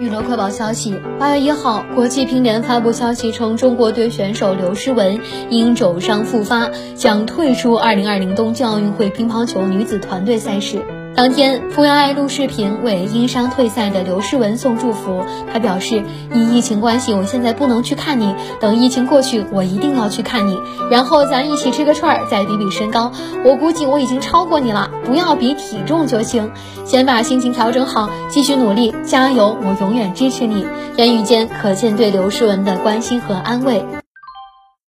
娱乐快报消息：八月一号，国际乒联发布消息称，中国队选手刘诗雯因肘伤复发，将退出二零二零东京奥运会乒乓球女子团队赛事。当天，傅园爱录视频为因伤退赛的刘诗雯送祝福。她表示：“因疫情关系，我现在不能去看你。等疫情过去，我一定要去看你。然后咱一起吃个串儿，再比比身高。我估计我已经超过你了，不要比体重就行。先把心情调整好，继续努力，加油！我永远支持你。”言语间可见对刘诗雯的关心和安慰。